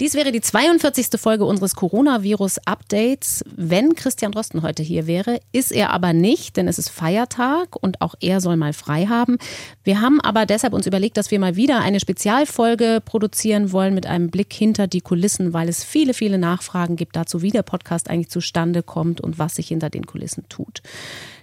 Dies wäre die 42. Folge unseres Coronavirus-Updates. Wenn Christian Drosten heute hier wäre, ist er aber nicht, denn es ist Feiertag und auch er soll mal frei haben. Wir haben aber deshalb uns überlegt, dass wir mal wieder eine Spezialfolge produzieren wollen mit einem Blick hinter die Kulissen, weil es viele, viele Nachfragen gibt dazu, wie der Podcast eigentlich zustande kommt und was sich hinter den Kulissen tut.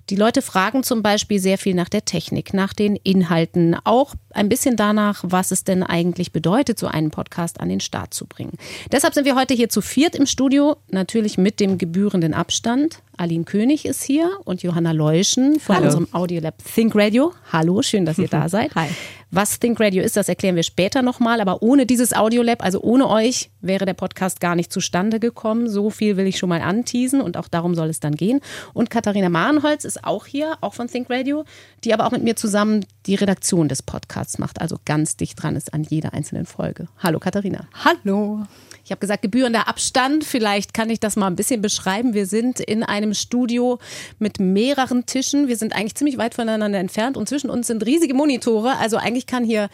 Die Leute fragen zum Beispiel sehr viel nach der Technik, nach den Inhalten, auch ein bisschen danach, was es denn eigentlich bedeutet, so einen Podcast an den Start zu bringen. Deshalb sind wir heute hier zu viert im Studio, natürlich mit dem gebührenden Abstand. Aline König ist hier und Johanna Leuschen von Hallo. unserem Audiolab Think Radio. Hallo, schön, dass ihr da seid. Hi. Was Think Radio ist, das erklären wir später nochmal. Aber ohne dieses Audiolab, also ohne euch, wäre der Podcast gar nicht zustande gekommen. So viel will ich schon mal anteasen und auch darum soll es dann gehen. Und Katharina Marenholz ist auch hier, auch von Think Radio, die aber auch mit mir zusammen die Redaktion des Podcasts macht, also ganz dicht dran ist an jeder einzelnen Folge. Hallo Katharina. Hallo. Ich habe gesagt, gebührender Abstand. Vielleicht kann ich das mal ein bisschen beschreiben. Wir sind in einem Studio mit mehreren Tischen. Wir sind eigentlich ziemlich weit voneinander entfernt und zwischen uns sind riesige Monitore. Also eigentlich kann hier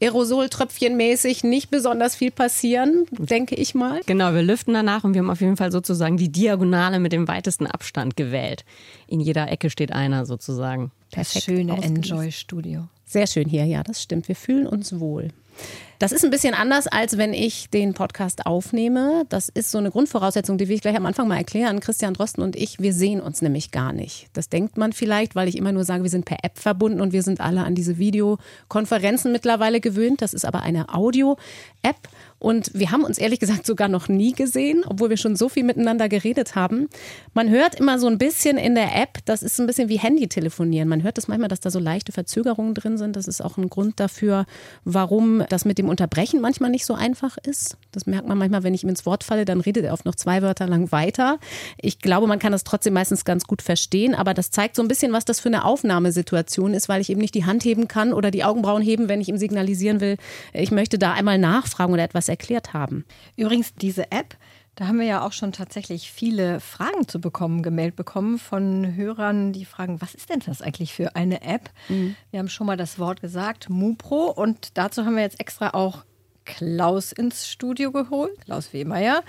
Aerosoltröpfchenmäßig nicht besonders viel passieren, denke ich mal. Genau, wir lüften danach und wir haben auf jeden Fall sozusagen die Diagonale mit dem weitesten Abstand gewählt. In jeder Ecke steht einer sozusagen. Perfekt. Das schöne Enjoy-Studio. Sehr schön hier, ja, das stimmt. Wir fühlen uns wohl. Das ist ein bisschen anders, als wenn ich den Podcast aufnehme. Das ist so eine Grundvoraussetzung, die will ich gleich am Anfang mal erklären. Christian Drosten und ich, wir sehen uns nämlich gar nicht. Das denkt man vielleicht, weil ich immer nur sage, wir sind per App verbunden und wir sind alle an diese Videokonferenzen mittlerweile gewöhnt. Das ist aber eine Audio-App und wir haben uns ehrlich gesagt sogar noch nie gesehen, obwohl wir schon so viel miteinander geredet haben. Man hört immer so ein bisschen in der App, das ist ein bisschen wie Handy-telefonieren. Man hört das manchmal, dass da so leichte Verzögerungen drin sind. Das ist auch ein Grund dafür, warum das mit dem Unterbrechen manchmal nicht so einfach ist. Das merkt man manchmal, wenn ich ihm ins Wort falle, dann redet er oft noch zwei Wörter lang weiter. Ich glaube, man kann das trotzdem meistens ganz gut verstehen, aber das zeigt so ein bisschen, was das für eine Aufnahmesituation ist, weil ich eben nicht die Hand heben kann oder die Augenbrauen heben, wenn ich ihm signalisieren will, ich möchte da einmal nachfragen oder etwas erklärt haben. Übrigens, diese App, da haben wir ja auch schon tatsächlich viele Fragen zu bekommen, gemeldet bekommen von Hörern, die fragen, was ist denn das eigentlich für eine App? Mhm. Wir haben schon mal das Wort gesagt, MuPro. Und dazu haben wir jetzt extra auch Klaus ins Studio geholt, Klaus Wehmeier.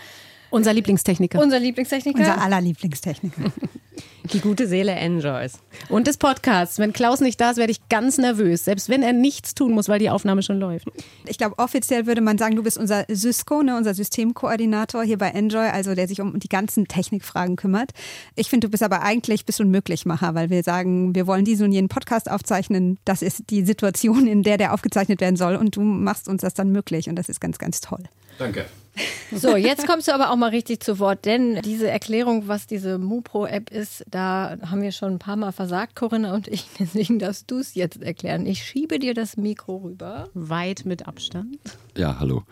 Unser Lieblingstechniker. Unser Lieblingstechniker. Unser aller Lieblingstechniker. Die gute Seele enjoys. Und des Podcasts. Wenn Klaus nicht da ist, werde ich ganz nervös, selbst wenn er nichts tun muss, weil die Aufnahme schon läuft. Ich glaube, offiziell würde man sagen, du bist unser Sysco, ne, unser Systemkoordinator hier bei Enjoy, also der sich um die ganzen Technikfragen kümmert. Ich finde, du bist aber eigentlich bist du ein Möglichmacher, weil wir sagen, wir wollen diesen und jenen Podcast aufzeichnen. Das ist die Situation, in der der aufgezeichnet werden soll und du machst uns das dann möglich und das ist ganz, ganz toll. Danke. So, jetzt kommst du aber auch mal richtig zu Wort, denn diese Erklärung, was diese MuPro-App ist, da haben wir schon ein paar Mal versagt, Corinna und ich. Deswegen darfst du es jetzt erklären. Ich schiebe dir das Mikro rüber. Weit mit Abstand. Ja, hallo.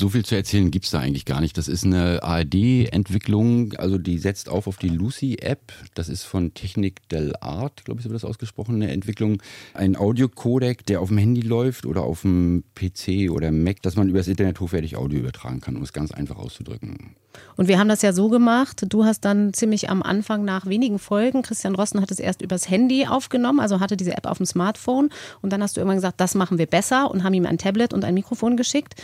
So viel zu erzählen gibt es da eigentlich gar nicht. Das ist eine ARD-Entwicklung, also die setzt auf auf die Lucy-App. Das ist von Technik del Art, glaube ich, so wird das ausgesprochen, eine Entwicklung. Ein Audiocodec, der auf dem Handy läuft oder auf dem PC oder Mac, dass man über das Internet hochwertig Audio übertragen kann, um es ganz einfach auszudrücken. Und wir haben das ja so gemacht. Du hast dann ziemlich am Anfang nach wenigen Folgen, Christian Rosten hat es erst übers Handy aufgenommen, also hatte diese App auf dem Smartphone. Und dann hast du irgendwann gesagt, das machen wir besser und haben ihm ein Tablet und ein Mikrofon geschickt.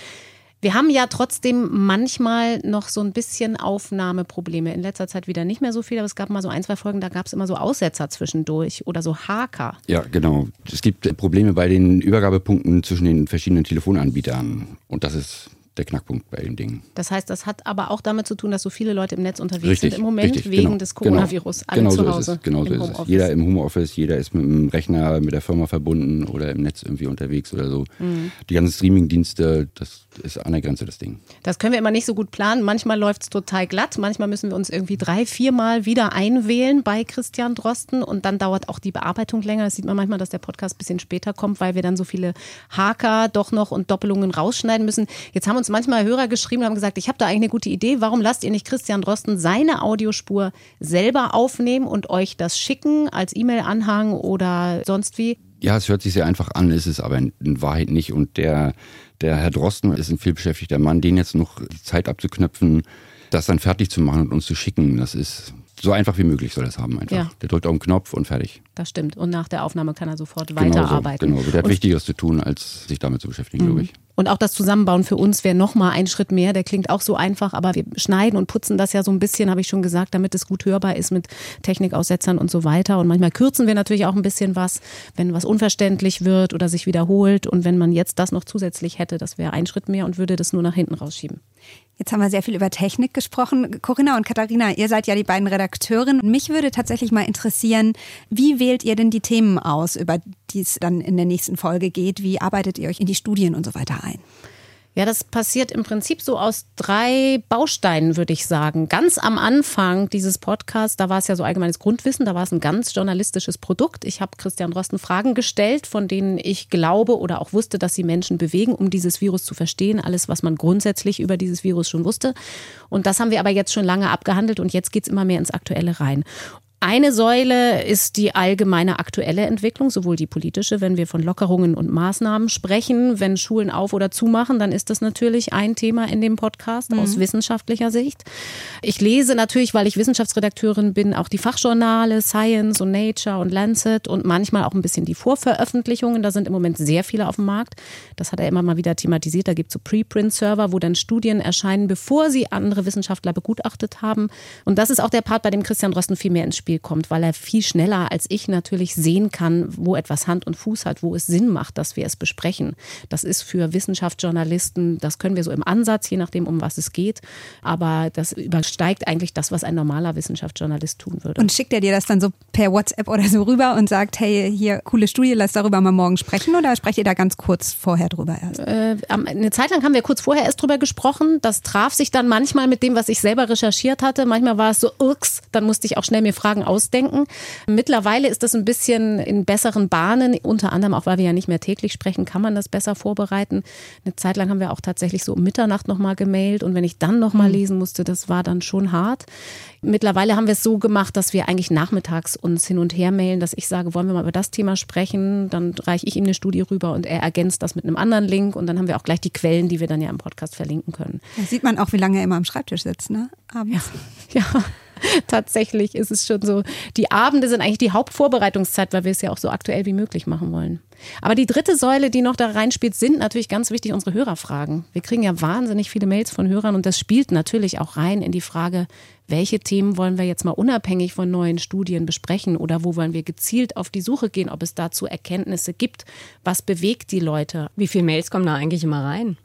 Wir haben ja trotzdem manchmal noch so ein bisschen Aufnahmeprobleme. In letzter Zeit wieder nicht mehr so viel, aber es gab mal so ein, zwei Folgen, da gab es immer so Aussetzer zwischendurch oder so Haker. Ja, genau. Es gibt Probleme bei den Übergabepunkten zwischen den verschiedenen Telefonanbietern. Und das ist der Knackpunkt bei den Dingen. Das heißt, das hat aber auch damit zu tun, dass so viele Leute im Netz unterwegs richtig, sind im Moment richtig, wegen genau, des Coronavirus. Genau, alle genau zu so Hause. Ist es, genau so ist es. Jeder im Homeoffice, jeder ist mit dem Rechner, mit der Firma verbunden oder im Netz irgendwie unterwegs oder so. Mhm. Die ganzen Streaming-Dienste, das ist an der Grenze das Ding. Das können wir immer nicht so gut planen. Manchmal läuft es total glatt. Manchmal müssen wir uns irgendwie drei, viermal wieder einwählen bei Christian Drosten und dann dauert auch die Bearbeitung länger. Das sieht man manchmal, dass der Podcast ein bisschen später kommt, weil wir dann so viele Haker doch noch und Doppelungen rausschneiden müssen. Jetzt haben uns manchmal Hörer geschrieben, und haben gesagt, ich habe da eigentlich eine gute Idee. Warum lasst ihr nicht Christian Drosten seine Audiospur selber aufnehmen und euch das schicken als E-Mail-Anhang oder sonst wie? Ja, es hört sich sehr einfach an, ist es aber in Wahrheit nicht. Und der, der Herr Drosten ist ein vielbeschäftigter Mann, den jetzt noch die Zeit abzuknöpfen, das dann fertig zu machen und uns zu schicken, das ist so einfach wie möglich soll es haben einfach. Ja. Der drückt auf den Knopf und fertig. Das stimmt. Und nach der Aufnahme kann er sofort Genau so, weiterarbeiten. Genau, so. der hat Und Wichtigeres zu tun, als sich damit zu beschäftigen, glaube ich. Und auch das Zusammenbauen für uns wäre nochmal ein Schritt mehr. Der klingt auch so einfach, aber wir schneiden und putzen das ja so ein bisschen, habe ich schon gesagt, damit es gut hörbar ist mit Technikaussetzern und so weiter. Und manchmal kürzen wir natürlich auch ein bisschen was, wenn was unverständlich wird oder sich wiederholt. Und wenn man jetzt das noch zusätzlich hätte, das wäre ein Schritt mehr und würde das nur nach hinten rausschieben. Jetzt haben wir sehr viel über Technik gesprochen. Corinna und Katharina, ihr seid ja die beiden Redakteurinnen. Mich würde tatsächlich mal interessieren, wie wählt ihr denn die Themen aus, über die es dann in der nächsten Folge geht? Wie arbeitet ihr euch in die Studien und so weiter ein? Ja, das passiert im Prinzip so aus drei Bausteinen, würde ich sagen. Ganz am Anfang dieses Podcasts, da war es ja so allgemeines Grundwissen, da war es ein ganz journalistisches Produkt. Ich habe Christian Drosten Fragen gestellt, von denen ich glaube oder auch wusste, dass sie Menschen bewegen, um dieses Virus zu verstehen. Alles, was man grundsätzlich über dieses Virus schon wusste. Und das haben wir aber jetzt schon lange abgehandelt und jetzt geht's immer mehr ins Aktuelle rein. Eine Säule ist die allgemeine aktuelle Entwicklung, sowohl die politische, wenn wir von Lockerungen und Maßnahmen sprechen. Wenn Schulen auf oder zumachen, dann ist das natürlich ein Thema in dem Podcast aus wissenschaftlicher Sicht. Ich lese natürlich, weil ich Wissenschaftsredakteurin bin, auch die Fachjournale Science und Nature und Lancet und manchmal auch ein bisschen die Vorveröffentlichungen. Da sind im Moment sehr viele auf dem Markt. Das hat er immer mal wieder thematisiert. Da gibt es so Preprint-Server, wo dann Studien erscheinen, bevor sie andere Wissenschaftler begutachtet haben. Und das ist auch der Part, bei dem Christian Drosten viel mehr ins Spiel kommt, weil er viel schneller als ich natürlich sehen kann, wo etwas Hand und Fuß hat, wo es Sinn macht, dass wir es besprechen. Das ist für Wissenschaftsjournalisten, das können wir so im Ansatz, je nachdem, um was es geht. Aber das übersteigt eigentlich das, was ein normaler Wissenschaftsjournalist tun würde. Und schickt er dir das dann so per WhatsApp oder so rüber und sagt, hey, hier, coole Studie, lass darüber mal morgen sprechen oder sprecht ihr da ganz kurz vorher drüber erst? Äh, eine Zeit lang haben wir kurz vorher erst drüber gesprochen. Das traf sich dann manchmal mit dem, was ich selber recherchiert hatte. Manchmal war es so, ups, dann musste ich auch schnell mir Fragen ausdenken. Mittlerweile ist das ein bisschen in besseren Bahnen, unter anderem auch, weil wir ja nicht mehr täglich sprechen, kann man das besser vorbereiten. Eine Zeit lang haben wir auch tatsächlich so um Mitternacht nochmal gemailt und wenn ich dann nochmal lesen musste, das war dann schon hart. Mittlerweile haben wir es so gemacht, dass wir eigentlich nachmittags uns hin und her mailen, dass ich sage, wollen wir mal über das Thema sprechen, dann reiche ich ihm eine Studie rüber und er ergänzt das mit einem anderen Link und dann haben wir auch gleich die Quellen, die wir dann ja im Podcast verlinken können. Da sieht man auch, wie lange er immer am Schreibtisch sitzt, ne? Abends. Ja, tatsächlich ist es schon so. Die Abende sind eigentlich die Hauptvorbereitungszeit, weil wir es ja auch so aktuell wie möglich machen wollen. Aber die dritte Säule, die noch da reinspielt, sind natürlich ganz wichtig unsere Hörerfragen. Wir kriegen ja wahnsinnig viele Mails von Hörern und das spielt natürlich auch rein in die Frage, welche Themen wollen wir jetzt mal unabhängig von neuen Studien besprechen oder wo wollen wir gezielt auf die Suche gehen, ob es dazu Erkenntnisse gibt, was bewegt die Leute. Wie viele Mails kommen da eigentlich immer rein?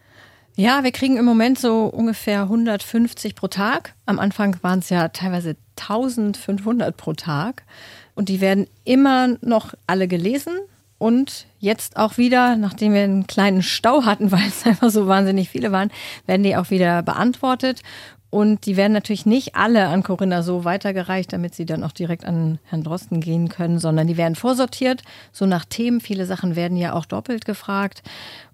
Ja, wir kriegen im Moment so ungefähr 150 pro Tag. Am Anfang waren es ja teilweise 1500 pro Tag. Und die werden immer noch alle gelesen. Und jetzt auch wieder, nachdem wir einen kleinen Stau hatten, weil es einfach so wahnsinnig viele waren, werden die auch wieder beantwortet. Und die werden natürlich nicht alle an Corinna so weitergereicht, damit sie dann auch direkt an Herrn Drosten gehen können, sondern die werden vorsortiert, so nach Themen. Viele Sachen werden ja auch doppelt gefragt.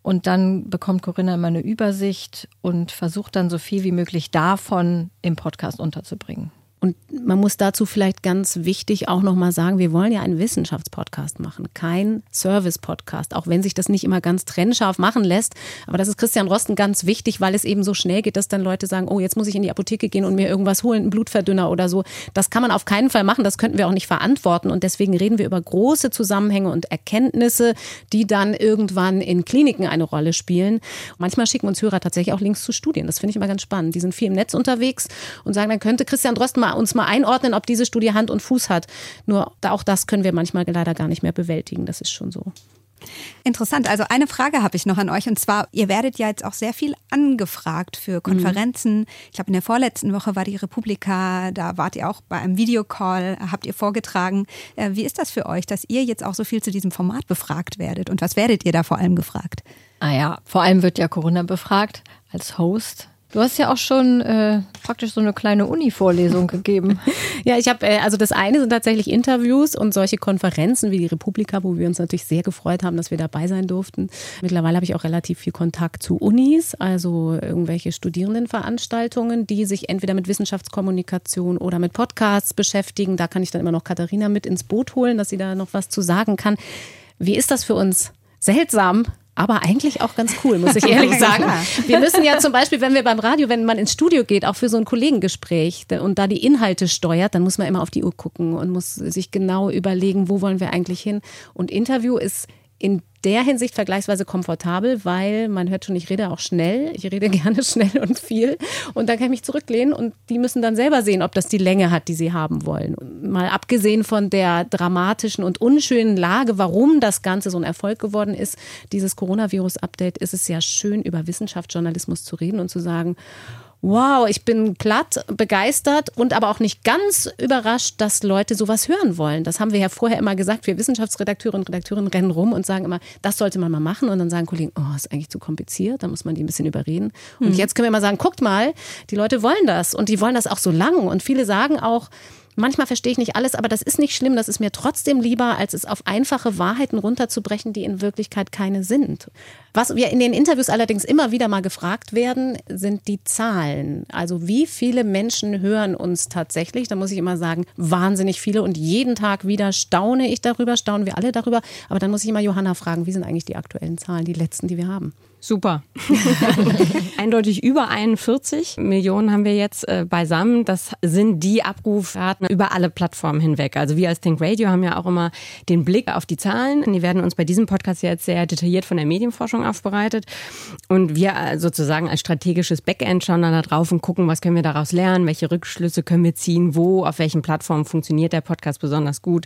Und dann bekommt Corinna immer eine Übersicht und versucht dann so viel wie möglich davon im Podcast unterzubringen. Und man muss dazu vielleicht ganz wichtig auch nochmal sagen, wir wollen ja einen Wissenschaftspodcast machen, kein Service-Podcast, auch wenn sich das nicht immer ganz trennscharf machen lässt. Aber das ist Christian Rosten ganz wichtig, weil es eben so schnell geht, dass dann Leute sagen, oh, jetzt muss ich in die Apotheke gehen und mir irgendwas holen, einen Blutverdünner oder so. Das kann man auf keinen Fall machen, das könnten wir auch nicht verantworten. Und deswegen reden wir über große Zusammenhänge und Erkenntnisse, die dann irgendwann in Kliniken eine Rolle spielen. Manchmal schicken uns Hörer tatsächlich auch Links zu Studien. Das finde ich immer ganz spannend. Die sind viel im Netz unterwegs und sagen, dann könnte Christian Drosten mal uns mal einordnen, ob diese Studie Hand und Fuß hat. Nur auch das können wir manchmal leider gar nicht mehr bewältigen. Das ist schon so. Interessant. Also eine Frage habe ich noch an euch und zwar, ihr werdet ja jetzt auch sehr viel angefragt für Konferenzen. Ich glaube, in der vorletzten Woche war die Republika, da wart ihr auch bei einem Videocall, habt ihr vorgetragen. Äh, Wie ist das für euch, dass ihr jetzt auch so viel zu diesem Format befragt werdet und was werdet ihr da vor allem gefragt? Ah ja, vor allem wird ja Corinna befragt als Host. Du hast ja auch schon äh, praktisch so eine kleine Uni-Vorlesung gegeben. Ja, ich habe, äh, also das eine sind tatsächlich Interviews und solche Konferenzen wie die Republika, wo wir uns natürlich sehr gefreut haben, dass wir dabei sein durften. Mittlerweile habe ich auch relativ viel Kontakt zu Unis, also irgendwelche Studierendenveranstaltungen, die sich entweder mit Wissenschaftskommunikation oder mit Podcasts beschäftigen. Da kann ich dann immer noch Katharina mit ins Boot holen, dass sie da noch was zu sagen kann. Wie ist das für uns? Seltsam, aber eigentlich auch ganz cool, muss ich ehrlich sagen. Wir müssen ja zum Beispiel, wenn wir beim Radio, wenn man ins Studio geht, auch für so ein Kollegengespräch und da die Inhalte steuert, dann muss man immer auf die Uhr gucken und muss sich genau überlegen, wo wollen wir eigentlich hin. Und Interview ist in der Hinsicht vergleichsweise komfortabel, weil man hört schon, ich rede auch schnell. Ich rede gerne schnell und viel. Und dann kann ich mich zurücklehnen und die müssen dann selber sehen, ob das die Länge hat, die sie haben wollen. Mal abgesehen von der dramatischen und unschönen Lage, warum das Ganze so ein Erfolg geworden ist, dieses Coronavirus-Update, ist es ja schön, über Wissenschaftsjournalismus zu reden und zu sagen, wow, ich bin platt, begeistert und aber auch nicht ganz überrascht, dass Leute sowas hören wollen. Das haben wir ja vorher immer gesagt. Wir Wissenschaftsredakteure und Redakteurinnen rennen rum und sagen immer, das sollte man mal machen. Und dann sagen Kollegen, oh, ist eigentlich zu kompliziert, da muss man die ein bisschen überreden. Und mhm. jetzt können wir mal sagen, guckt mal, die Leute wollen das und die wollen das auch so lang. Und viele sagen auch, Manchmal verstehe ich nicht alles, aber das ist nicht schlimm. Das ist mir trotzdem lieber, als es auf einfache Wahrheiten runterzubrechen, die in Wirklichkeit keine sind. Was wir in den Interviews allerdings immer wieder mal gefragt werden, sind die Zahlen. Also wie viele Menschen hören uns tatsächlich? Da muss ich immer sagen, wahnsinnig viele. Und jeden Tag wieder staune ich darüber, staunen wir alle darüber. Aber dann muss ich immer Johanna fragen, wie sind eigentlich die aktuellen Zahlen, die letzten, die wir haben? Super. Eindeutig über 41 Millionen haben wir jetzt äh, beisammen. Das sind die Abrufraten über alle Plattformen hinweg. Also wir als Think Radio haben ja auch immer den Blick auf die Zahlen. Die werden uns bei diesem Podcast jetzt sehr detailliert von der Medienforschung aufbereitet. Und wir äh, sozusagen als strategisches Backend schauen dann da drauf und gucken, was können wir daraus lernen, welche Rückschlüsse können wir ziehen, wo, auf welchen Plattformen funktioniert der Podcast besonders gut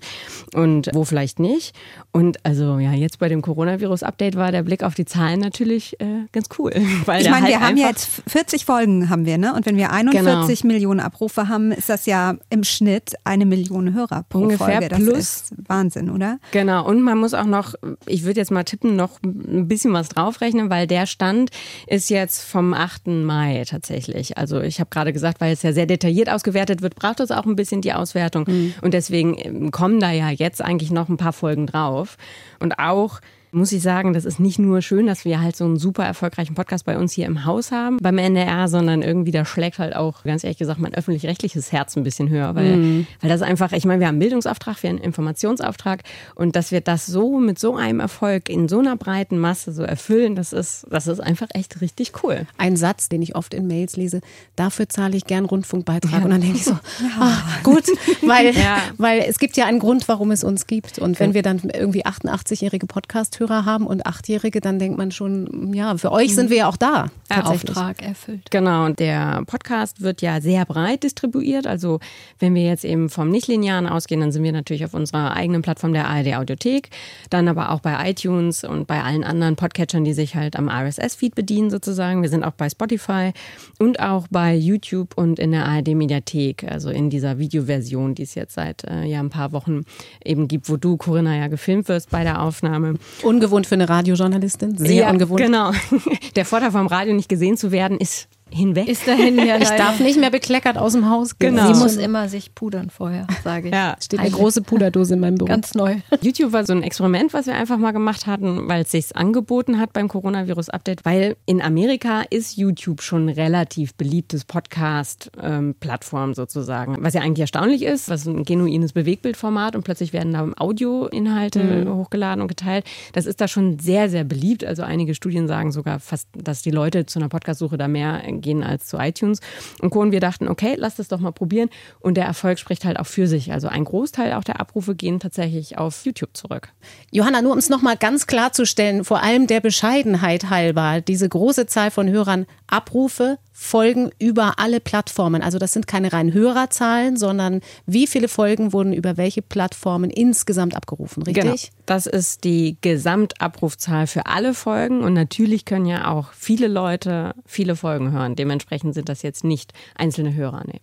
und wo vielleicht nicht. Und also ja, jetzt bei dem Coronavirus-Update war der Blick auf die Zahlen natürlich äh, ganz cool. Weil ich meine, halt wir haben ja jetzt 40 Folgen haben wir, ne? Und wenn wir 41 genau. Millionen Abrufe haben, ist das ja im Schnitt eine Million Hörer pro Ungefähr Folge. Das plus. ist Wahnsinn, oder? Genau. Und man muss auch noch, ich würde jetzt mal tippen, noch ein bisschen was draufrechnen, weil der Stand ist jetzt vom 8. Mai tatsächlich. Also ich habe gerade gesagt, weil es ja sehr detailliert ausgewertet wird, braucht es auch ein bisschen die Auswertung. Mhm. Und deswegen ähm, kommen da ja jetzt eigentlich noch ein paar Folgen drauf. Und auch muss ich sagen, das ist nicht nur schön, dass wir halt so einen super erfolgreichen Podcast bei uns hier im Haus haben, beim NDR, sondern irgendwie da schlägt halt auch, ganz ehrlich gesagt, mein öffentlich-rechtliches Herz ein bisschen höher, weil, mhm. weil das einfach, ich meine, wir haben einen Bildungsauftrag, wir haben einen Informationsauftrag und dass wir das so mit so einem Erfolg in so einer breiten Masse so erfüllen, das ist, das ist einfach echt richtig cool. Ein Satz, den ich oft in Mails lese, dafür zahle ich gern Rundfunkbeitrag ja. und dann denke ich so, ja. ach, gut, weil, ja. weil es gibt ja einen Grund, warum es uns gibt und wenn wir dann irgendwie 88-jährige Podcast Hörer haben und Achtjährige, dann denkt man schon, ja, für euch sind wir ja auch da. Der Auftrag erfüllt. Genau, und der Podcast wird ja sehr breit distribuiert. Also wenn wir jetzt eben vom Nichtlinearen ausgehen, dann sind wir natürlich auf unserer eigenen Plattform der ARD Audiothek, dann aber auch bei iTunes und bei allen anderen Podcatchern, die sich halt am RSS-Feed bedienen sozusagen. Wir sind auch bei Spotify und auch bei YouTube und in der ARD Mediathek, also in dieser Videoversion, die es jetzt seit äh, ja ein paar Wochen eben gibt, wo du, Corinna, ja gefilmt wirst bei der Aufnahme. Ungewohnt für eine Radiojournalistin. Sehr ja, ungewohnt. Genau. Der Vorteil vom Radio nicht gesehen zu werden ist hinweg. Ist dahin ja Ich darf nicht mehr bekleckert aus dem Haus gehen. Genau. Sie muss immer sich pudern vorher, sage ich. Ja, steht eine große Puderdose in meinem Büro. Ganz neu. YouTube war so ein Experiment, was wir einfach mal gemacht hatten, weil es sich angeboten hat beim Coronavirus-Update, weil in Amerika ist YouTube schon ein relativ beliebtes Podcast-Plattform ähm, sozusagen. Was ja eigentlich erstaunlich ist, was ein genuines Bewegtbildformat und plötzlich werden da Audioinhalte mhm. hochgeladen und geteilt. Das ist da schon sehr, sehr beliebt. Also einige Studien sagen sogar fast, dass die Leute zu einer Podcast-Suche da mehr gehen als zu iTunes und Co. Und wir dachten, okay, lass das doch mal probieren. Und der Erfolg spricht halt auch für sich. Also ein Großteil auch der Abrufe gehen tatsächlich auf YouTube zurück. Johanna, nur um es nochmal ganz klarzustellen, vor allem der Bescheidenheit halber, diese große Zahl von Hörern, Abrufe folgen über alle Plattformen. Also das sind keine rein Hörerzahlen, sondern wie viele Folgen wurden über welche Plattformen insgesamt abgerufen, richtig? Genau. Das ist die Gesamtabrufzahl für alle Folgen und natürlich können ja auch viele Leute viele Folgen hören. Dementsprechend sind das jetzt nicht einzelne Hörer. Nee.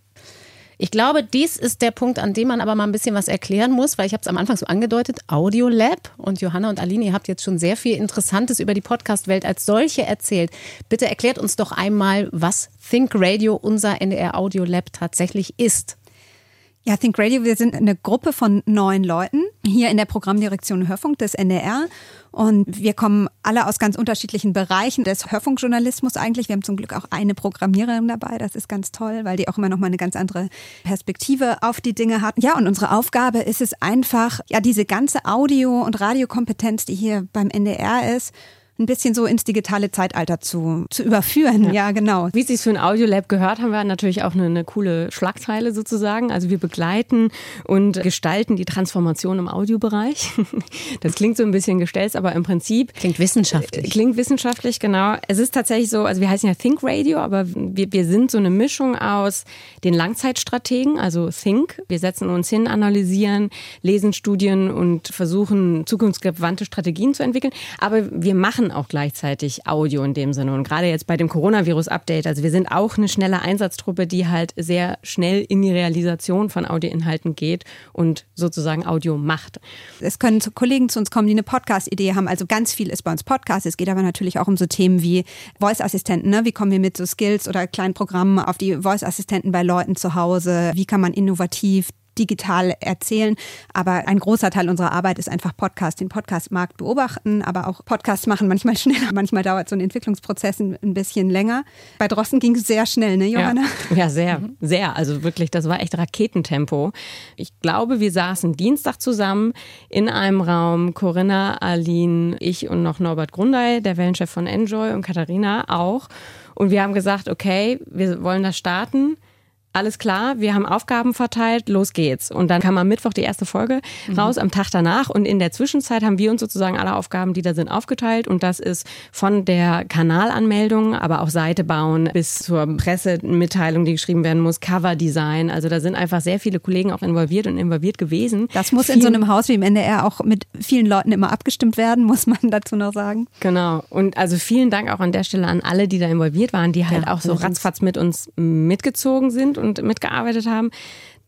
Ich glaube, dies ist der Punkt, an dem man aber mal ein bisschen was erklären muss, weil ich habe es am Anfang so angedeutet, Audiolab und Johanna und Aline, ihr habt jetzt schon sehr viel Interessantes über die Podcast-Welt als solche erzählt. Bitte erklärt uns doch einmal, was Think Radio, unser NDR Audiolab tatsächlich ist. Ja, Think Radio, wir sind eine Gruppe von neun Leuten hier in der Programmdirektion Hörfunk des NDR. Und wir kommen alle aus ganz unterschiedlichen Bereichen des Hörfunkjournalismus eigentlich. Wir haben zum Glück auch eine Programmiererin dabei. Das ist ganz toll, weil die auch immer noch mal eine ganz andere Perspektive auf die Dinge hat. Ja, und unsere Aufgabe ist es einfach, ja, diese ganze Audio- und Radiokompetenz, die hier beim NDR ist, ein bisschen so ins digitale Zeitalter zu, zu überführen. Ja, ja genau. Wie es sich für ein Audiolab gehört, haben wir natürlich auch eine, eine coole Schlagzeile sozusagen. Also wir begleiten und gestalten die Transformation im Audiobereich. Das klingt so ein bisschen gestellt, aber im Prinzip. Klingt wissenschaftlich. Klingt wissenschaftlich, genau. Es ist tatsächlich so, also wir heißen ja Think Radio, aber wir, wir sind so eine Mischung aus den Langzeitstrategen, also Think. Wir setzen uns hin, analysieren, lesen Studien und versuchen zukunftsgewandte Strategien zu entwickeln. Aber wir machen auch gleichzeitig Audio in dem Sinne. Und gerade jetzt bei dem Coronavirus-Update, also wir sind auch eine schnelle Einsatztruppe, die halt sehr schnell in die Realisation von Audioinhalten geht und sozusagen Audio macht. Es können Kollegen zu uns kommen, die eine Podcast-Idee haben. Also ganz viel ist bei uns Podcast. Es geht aber natürlich auch um so Themen wie Voice-Assistenten. Ne? Wie kommen wir mit so Skills oder kleinen Programmen auf die Voice-Assistenten bei Leuten zu Hause? Wie kann man innovativ digital erzählen. Aber ein großer Teil unserer Arbeit ist einfach Podcast, den Podcastmarkt beobachten, aber auch Podcasts machen manchmal schneller, manchmal dauert so ein Entwicklungsprozess ein, bisschen länger. Bei Drossen ging es sehr schnell, ne, Johanna? Ja, ja, sehr, sehr. Also wirklich, das war echt Raketentempo. Ich glaube, wir saßen Dienstag zusammen in einem Raum, Corinna, Aline, ich und noch Norbert Grundei, der Wellenchef von Enjoy und Katharina auch. Und wir haben gesagt, okay, wir wollen das starten alles klar, wir haben Aufgaben verteilt, los geht's. Und dann kam am Mittwoch die erste Folge mhm. raus, am Tag danach. Und in der Zwischenzeit haben wir uns sozusagen alle Aufgaben, die da sind, aufgeteilt. Und das ist von der Kanalanmeldung, aber auch Seite bauen bis zur Pressemitteilung, die geschrieben werden muss, Coverdesign. Also da sind einfach sehr viele Kollegen auch involviert und involviert gewesen. Das muss Viel in so einem Haus wie im NDR auch mit vielen Leuten immer abgestimmt werden, muss man dazu noch sagen. Genau. Und also vielen Dank auch an der Stelle an alle, die da involviert waren, die halt ja, auch so ratzfatz mit uns mitgezogen sind und mitgearbeitet haben.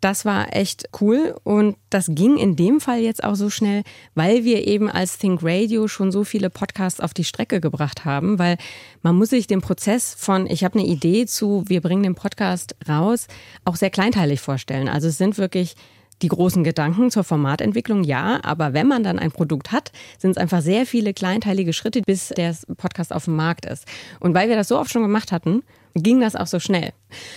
Das war echt cool und das ging in dem Fall jetzt auch so schnell, weil wir eben als Think Radio schon so viele Podcasts auf die Strecke gebracht haben, weil man muss sich den Prozess von ich habe eine Idee zu wir bringen den Podcast raus auch sehr kleinteilig vorstellen. Also es sind wirklich die großen Gedanken zur Formatentwicklung, ja, aber wenn man dann ein Produkt hat, sind es einfach sehr viele kleinteilige Schritte, bis der Podcast auf dem Markt ist. Und weil wir das so oft schon gemacht hatten, ging das auch so schnell.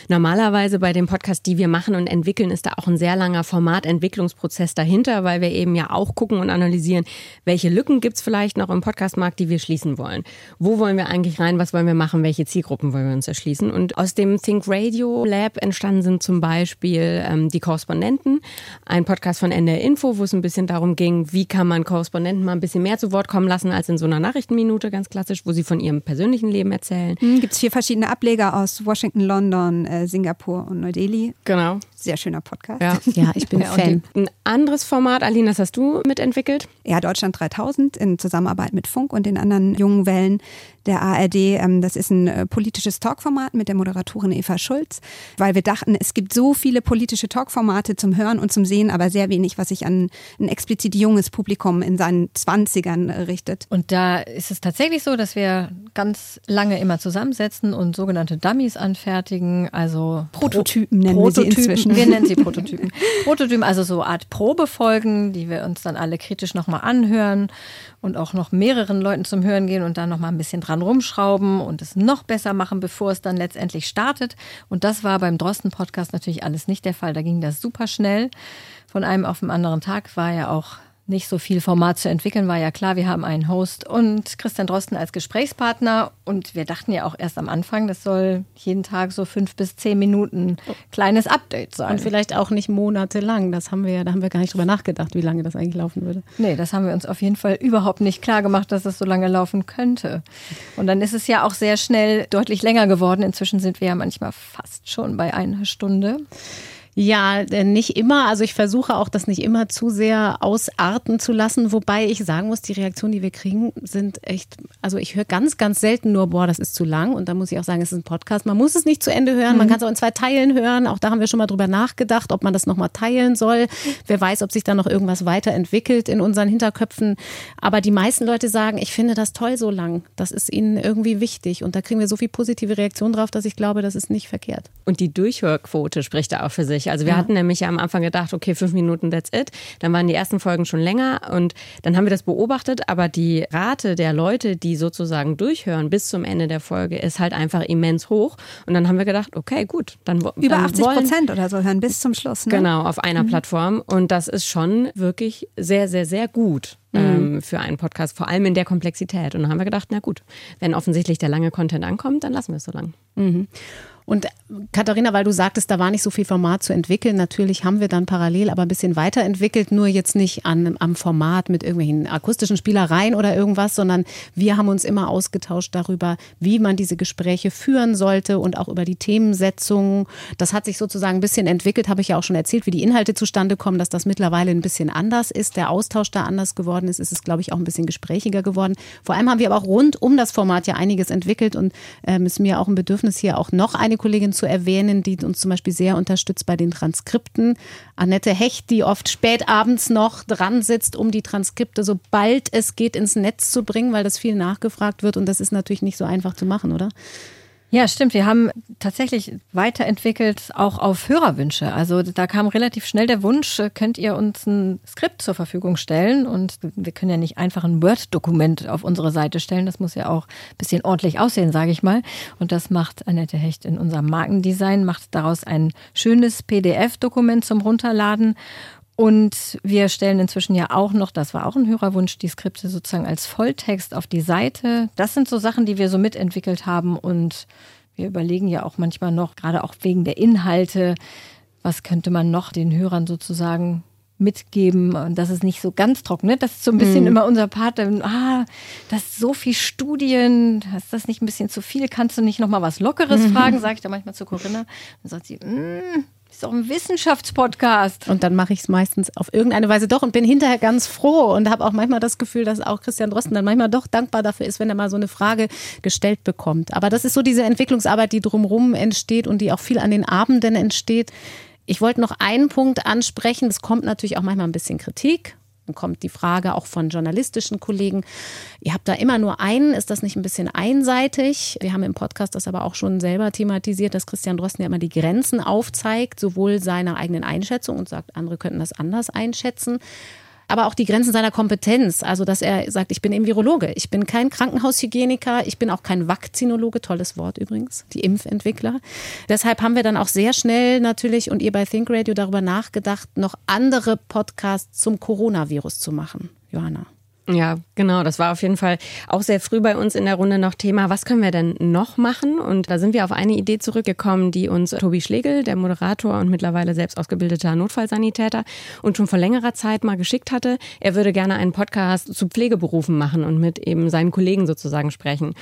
Normalerweise bei dem Podcast, die wir machen und entwickeln, ist da auch ein sehr langer Formatentwicklungsprozess dahinter, weil wir eben ja auch gucken und analysieren, welche Lücken gibt es vielleicht noch im Podcastmarkt, die wir schließen wollen. Wo wollen wir eigentlich rein, was wollen wir machen, welche Zielgruppen wollen wir uns erschließen. Und aus dem Think Radio Lab entstanden sind zum Beispiel ähm, die Korrespondenten, ein Podcast von NDR Info, wo es ein bisschen darum ging, wie kann man Korrespondenten mal ein bisschen mehr zu Wort kommen lassen als in so einer Nachrichtenminute, ganz klassisch, wo sie von ihrem persönlichen Leben erzählen. Hm, gibt es vier verschiedene Ableger Kollege aus Washington, London, äh, Singapur und Neu-Delhi. Genau. Sehr schöner Podcast. Ja, ja ich bin ja, Fan. Ein anderes Format, Aline, das hast du mitentwickelt? Ja, Deutschland 3000 in Zusammenarbeit mit Funk und den anderen jungen Wellen der ARD. Ähm, das ist ein äh, politisches Talkformat mit der Moderatorin Eva Schulz, weil wir dachten, es gibt so viele politische Talkformate zum Hören und zum Sehen, aber sehr wenig, was sich an ein explizit junges Publikum in seinen Zwanzigern äh, richtet. Und da ist es tatsächlich so, dass wir ganz lange immer zusammensetzen und sogenannte Dummies anfertigen, also Prototypen nennen Prototypen, wir sie inzwischen. Wir nennen sie Prototypen. Prototypen, also so Art Probefolgen, die wir uns dann alle kritisch nochmal anhören und auch noch mehreren Leuten zum Hören gehen und dann nochmal ein bisschen dran rumschrauben und es noch besser machen, bevor es dann letztendlich startet. Und das war beim Drosten-Podcast natürlich alles nicht der Fall. Da ging das super schnell. Von einem auf den anderen Tag war ja auch nicht so viel Format zu entwickeln, war ja klar, wir haben einen Host und Christian Drosten als Gesprächspartner und wir dachten ja auch erst am Anfang, das soll jeden Tag so fünf bis zehn Minuten kleines Update sein. Und vielleicht auch nicht monatelang, das haben wir ja, da haben wir gar nicht drüber nachgedacht, wie lange das eigentlich laufen würde. Nee, das haben wir uns auf jeden Fall überhaupt nicht klar gemacht, dass das so lange laufen könnte. Und dann ist es ja auch sehr schnell deutlich länger geworden. Inzwischen sind wir ja manchmal fast schon bei einer Stunde. Ja, nicht immer. Also ich versuche auch, das nicht immer zu sehr ausarten zu lassen. Wobei ich sagen muss, die Reaktionen, die wir kriegen, sind echt, also ich höre ganz, ganz selten nur, boah, das ist zu lang. Und da muss ich auch sagen, es ist ein Podcast. Man muss es nicht zu Ende hören. Man mhm. kann es auch in zwei Teilen hören. Auch da haben wir schon mal drüber nachgedacht, ob man das nochmal teilen soll. Wer weiß, ob sich da noch irgendwas weiterentwickelt in unseren Hinterköpfen. Aber die meisten Leute sagen, ich finde das toll so lang. Das ist ihnen irgendwie wichtig. Und da kriegen wir so viel positive Reaktionen drauf, dass ich glaube, das ist nicht verkehrt. Und die Durchhörquote spricht da auch für sich. Also wir ja. hatten nämlich ja am Anfang gedacht, okay, fünf Minuten, that's it. Dann waren die ersten Folgen schon länger und dann haben wir das beobachtet, aber die Rate der Leute, die sozusagen durchhören bis zum Ende der Folge, ist halt einfach immens hoch. Und dann haben wir gedacht, okay, gut, dann über dann 80 Prozent oder so hören bis zum Schluss. Ne? Genau, auf einer mhm. Plattform. Und das ist schon wirklich sehr, sehr, sehr gut. ähm, für einen Podcast, vor allem in der Komplexität. Und dann haben wir gedacht, na gut, wenn offensichtlich der lange Content ankommt, dann lassen wir es so lang. Mhm. Und Katharina, weil du sagtest, da war nicht so viel Format zu entwickeln. Natürlich haben wir dann parallel aber ein bisschen weiterentwickelt, nur jetzt nicht an, am Format mit irgendwelchen akustischen Spielereien oder irgendwas, sondern wir haben uns immer ausgetauscht darüber, wie man diese Gespräche führen sollte und auch über die Themensetzung. Das hat sich sozusagen ein bisschen entwickelt, habe ich ja auch schon erzählt, wie die Inhalte zustande kommen, dass das mittlerweile ein bisschen anders ist. Der Austausch da anders geworden ist, ist es, glaube ich, auch ein bisschen gesprächiger geworden. Vor allem haben wir aber auch rund um das Format ja einiges entwickelt und ähm, ist mir auch ein Bedürfnis, hier auch noch eine Kollegin zu erwähnen, die uns zum Beispiel sehr unterstützt bei den Transkripten. Annette Hecht, die oft spät abends noch dran sitzt, um die Transkripte, sobald es geht, ins Netz zu bringen, weil das viel nachgefragt wird. Und das ist natürlich nicht so einfach zu machen, oder? Ja, stimmt. Wir haben tatsächlich weiterentwickelt, auch auf Hörerwünsche. Also da kam relativ schnell der Wunsch, könnt ihr uns ein Skript zur Verfügung stellen? Und wir können ja nicht einfach ein Word-Dokument auf unsere Seite stellen. Das muss ja auch ein bisschen ordentlich aussehen, sage ich mal. Und das macht Annette Hecht in unserem Markendesign, macht daraus ein schönes PDF-Dokument zum Runterladen. Und wir stellen inzwischen ja auch noch, das war auch ein Hörerwunsch, die Skripte sozusagen als Volltext auf die Seite. Das sind so Sachen, die wir so mitentwickelt haben und wir überlegen ja auch manchmal noch, gerade auch wegen der Inhalte, was könnte man noch den Hörern sozusagen mitgeben und das ist nicht so ganz trocken. Ne? Das ist so ein bisschen mhm. immer unser Part. Ah, das ist so viel Studien, ist das nicht ein bisschen zu viel? Kannst du nicht noch mal was Lockeres mhm. fragen? Sage ich da manchmal zu Corinna. Dann sagt sie, mm, ist doch ein Wissenschaftspodcast. Und dann mache ich es meistens auf irgendeine Weise doch und bin hinterher ganz froh und habe auch manchmal das Gefühl, dass auch Christian Drosten dann manchmal doch dankbar dafür ist, wenn er mal so eine Frage gestellt bekommt. Aber das ist so diese Entwicklungsarbeit, die drumherum entsteht und die auch viel an den Abenden entsteht. Ich wollte noch einen Punkt ansprechen. Es kommt natürlich auch manchmal ein bisschen Kritik dann kommt die Frage auch von journalistischen Kollegen, ihr habt da immer nur einen, ist das nicht ein bisschen einseitig? Wir haben im Podcast das aber auch schon selber thematisiert, dass Christian Drosten ja immer die Grenzen aufzeigt, sowohl seiner eigenen Einschätzung und sagt, andere könnten das anders einschätzen, aber auch die Grenzen seiner Kompetenz. Also, dass er sagt, ich bin eben Virologe, ich bin kein Krankenhaushygieniker, ich bin auch kein Vakzinologe, tolles Wort übrigens, die Impfentwickler. Deshalb haben wir dann auch sehr schnell natürlich und ihr bei Think Radio darüber nachgedacht, noch andere Podcasts zum Coronavirus zu machen. Johanna. Ja, genau. Das war auf jeden Fall auch sehr früh bei uns in der Runde noch Thema. Was können wir denn noch machen? Und da sind wir auf eine Idee zurückgekommen, die uns Tobi Schlegel, der Moderator und mittlerweile selbst ausgebildeter Notfallsanitäter, und schon vor längerer Zeit mal geschickt hatte. Er würde gerne einen Podcast zu Pflegeberufen machen und mit eben seinen Kollegen sozusagen sprechen.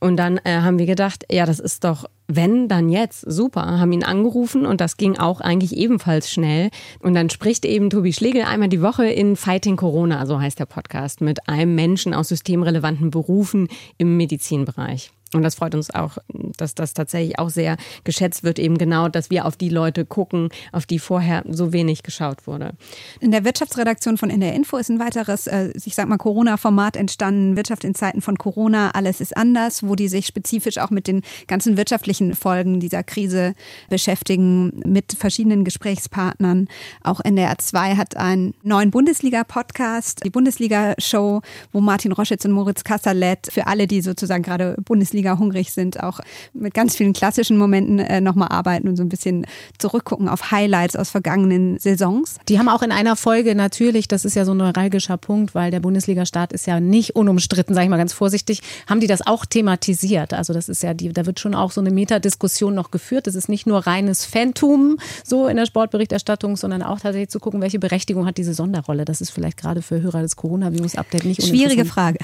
Und dann äh, haben wir gedacht, ja, das ist doch, wenn, dann jetzt. Super. Haben ihn angerufen und das ging auch eigentlich ebenfalls schnell. Und dann spricht eben Tobi Schlegel einmal die Woche in Fighting Corona, so heißt der Podcast, mit einem Menschen aus systemrelevanten Berufen im Medizinbereich. Und das freut uns auch, dass das tatsächlich auch sehr geschätzt wird, eben genau, dass wir auf die Leute gucken, auf die vorher so wenig geschaut wurde. In der Wirtschaftsredaktion von NDR Info ist ein weiteres, äh, ich sag mal, Corona-Format entstanden. Wirtschaft in Zeiten von Corona, alles ist anders, wo die sich spezifisch auch mit den ganzen wirtschaftlichen Folgen dieser Krise beschäftigen, mit verschiedenen Gesprächspartnern. Auch NDR 2 hat einen neuen Bundesliga-Podcast, die Bundesliga-Show, wo Martin Roschitz und Moritz Kasserlet für alle, die sozusagen gerade Bundesliga Bundesliga hungrig sind, auch mit ganz vielen klassischen Momenten äh, nochmal arbeiten und so ein bisschen zurückgucken auf Highlights aus vergangenen Saisons. Die haben auch in einer Folge natürlich, das ist ja so ein neuralgischer Punkt, weil der Bundesliga-Start ist ja nicht unumstritten, sage ich mal ganz vorsichtig, haben die das auch thematisiert. Also das ist ja, die, da wird schon auch so eine Metadiskussion noch geführt. Das ist nicht nur reines Phantom so in der Sportberichterstattung, sondern auch tatsächlich zu gucken, welche Berechtigung hat diese Sonderrolle. Das ist vielleicht gerade für Hörer des Coronavirus-Update nicht Schwierige Frage.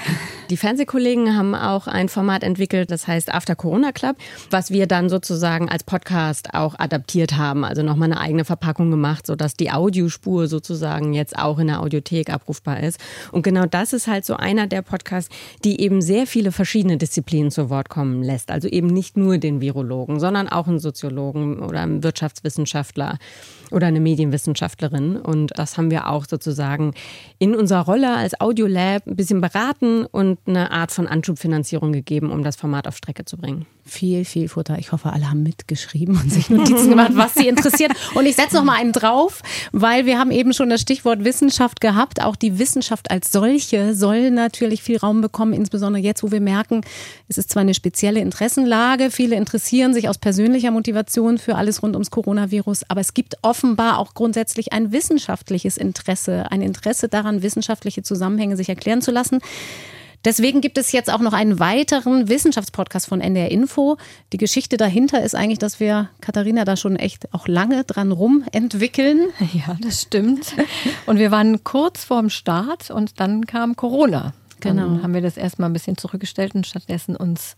Die Fernsehkollegen haben auch ein Format entwickelt, das heißt After Corona Club, was wir dann sozusagen als Podcast auch adaptiert haben, also nochmal eine eigene Verpackung gemacht, sodass die Audiospur sozusagen jetzt auch in der Audiothek abrufbar ist. Und genau das ist halt so einer der Podcasts, die eben sehr viele verschiedene Disziplinen zu Wort kommen lässt. Also eben nicht nur den Virologen, sondern auch einen Soziologen oder einen Wirtschaftswissenschaftler oder eine Medienwissenschaftlerin. Und das haben wir auch sozusagen in unserer Rolle als Audiolab ein bisschen beraten und eine Art von Anschubfinanzierung gegeben, um das Format auf Strecke zu bringen. Viel, viel Futter. Ich hoffe, alle haben mitgeschrieben und sich Notizen gemacht, was sie interessiert. Und ich setze noch mal einen drauf, weil wir haben eben schon das Stichwort Wissenschaft gehabt. Auch die Wissenschaft als solche soll natürlich viel Raum bekommen, insbesondere jetzt, wo wir merken, es ist zwar eine spezielle Interessenlage, viele interessieren sich aus persönlicher Motivation für alles rund ums Coronavirus, aber es gibt offenbar auch grundsätzlich ein wissenschaftliches Interesse, ein Interesse daran, wissenschaftliche Zusammenhänge sich erklären zu lassen. Deswegen gibt es jetzt auch noch einen weiteren Wissenschaftspodcast von NDR Info. Die Geschichte dahinter ist eigentlich, dass wir Katharina da schon echt auch lange dran rumentwickeln. Ja, das stimmt. Und wir waren kurz vorm Start und dann kam Corona. Dann genau. haben wir das erstmal ein bisschen zurückgestellt und stattdessen uns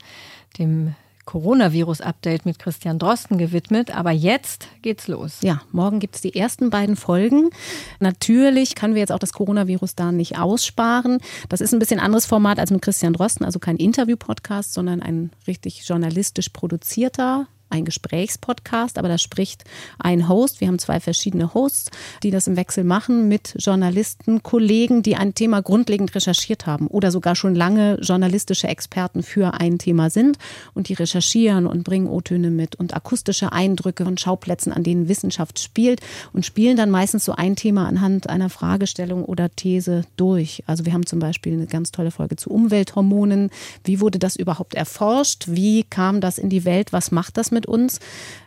dem Coronavirus-Update mit Christian Drosten gewidmet. Aber jetzt geht's los. Ja, morgen gibt es die ersten beiden Folgen. Natürlich können wir jetzt auch das Coronavirus da nicht aussparen. Das ist ein bisschen anderes Format als mit Christian Drosten, also kein Interview-Podcast, sondern ein richtig journalistisch produzierter ein Gesprächspodcast, aber da spricht ein Host. Wir haben zwei verschiedene Hosts, die das im Wechsel machen mit Journalisten, Kollegen, die ein Thema grundlegend recherchiert haben oder sogar schon lange journalistische Experten für ein Thema sind und die recherchieren und bringen O-Töne mit und akustische Eindrücke von Schauplätzen, an denen Wissenschaft spielt und spielen dann meistens so ein Thema anhand einer Fragestellung oder These durch. Also wir haben zum Beispiel eine ganz tolle Folge zu Umwelthormonen. Wie wurde das überhaupt erforscht? Wie kam das in die Welt? Was macht das mit mit uns.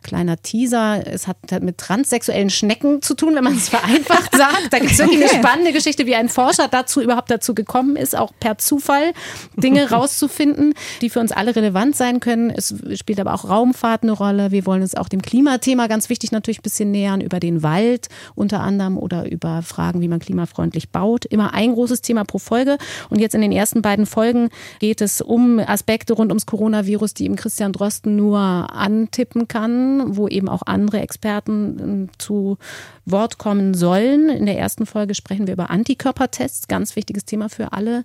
Kleiner Teaser, es hat mit transsexuellen Schnecken zu tun, wenn man es vereinfacht sagt. Da gibt es wirklich eine spannende Geschichte, wie ein Forscher dazu überhaupt dazu gekommen ist, auch per Zufall Dinge rauszufinden, die für uns alle relevant sein können. Es spielt aber auch Raumfahrt eine Rolle. Wir wollen uns auch dem Klimathema ganz wichtig natürlich ein bisschen nähern, über den Wald unter anderem oder über Fragen, wie man klimafreundlich baut. Immer ein großes Thema pro Folge. Und jetzt in den ersten beiden Folgen geht es um Aspekte rund ums Coronavirus, die im Christian Drosten nur an antippen kann, wo eben auch andere Experten ähm, zu Wort kommen sollen. In der ersten Folge sprechen wir über Antikörpertests, ganz wichtiges Thema für alle.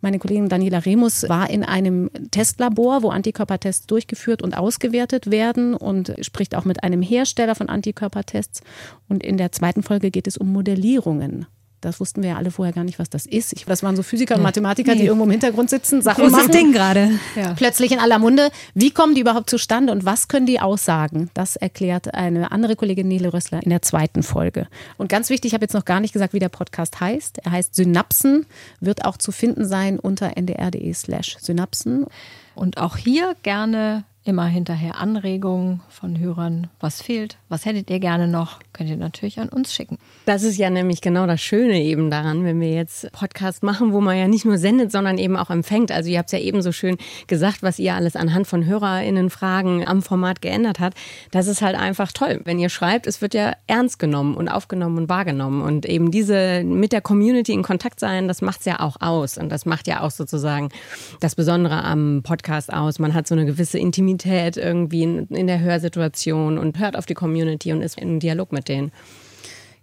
Meine Kollegin Daniela Remus war in einem Testlabor, wo Antikörpertests durchgeführt und ausgewertet werden und spricht auch mit einem Hersteller von Antikörpertests. Und in der zweiten Folge geht es um Modellierungen. Das wussten wir ja alle vorher gar nicht, was das ist. Ich, das waren so Physiker und Mathematiker, nee. die irgendwo im Hintergrund sitzen, Sachen Großes Ding gerade. Ja. Plötzlich in aller Munde. Wie kommen die überhaupt zustande und was können die aussagen? Das erklärt eine andere Kollegin Nele Rössler in der zweiten Folge. Und ganz wichtig, ich habe jetzt noch gar nicht gesagt, wie der Podcast heißt. Er heißt Synapsen, wird auch zu finden sein unter ndr.de slash Synapsen. Und auch hier gerne immer hinterher Anregungen von Hörern, was fehlt, was hättet ihr gerne noch, könnt ihr natürlich an uns schicken. Das ist ja nämlich genau das Schöne eben daran, wenn wir jetzt Podcast machen, wo man ja nicht nur sendet, sondern eben auch empfängt. Also ihr habt es ja eben so schön gesagt, was ihr alles anhand von HörerInnen-Fragen am Format geändert hat. Das ist halt einfach toll. Wenn ihr schreibt, es wird ja ernst genommen und aufgenommen und wahrgenommen. Und eben diese mit der Community in Kontakt sein, das macht es ja auch aus. Und das macht ja auch sozusagen das Besondere am Podcast aus. Man hat so eine gewisse Intimität Intimität irgendwie in, in der Hörsituation und hört auf die Community und ist in Dialog mit denen.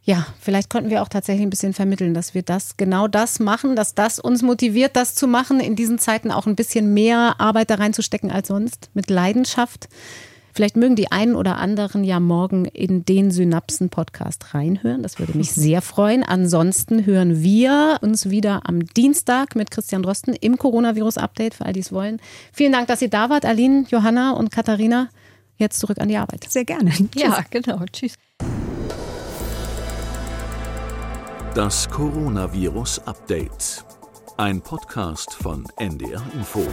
Ja, vielleicht konnten wir auch tatsächlich ein bisschen vermitteln, dass wir das genau das machen, dass das uns motiviert, das zu machen, in diesen Zeiten auch ein bisschen mehr Arbeit da reinzustecken als sonst, mit Leidenschaft. Vielleicht mögen die einen oder anderen ja morgen in den Synapsen-Podcast reinhören. Das würde mich sehr freuen. Ansonsten hören wir uns wieder am Dienstag mit Christian Drosten im Coronavirus-Update, für all die es wollen. Vielen Dank, dass ihr da wart, Aline, Johanna und Katharina. Jetzt zurück an die Arbeit. Sehr gerne. Ja, genau. Tschüss. Das Coronavirus-Update. Ein Podcast von NDR Info.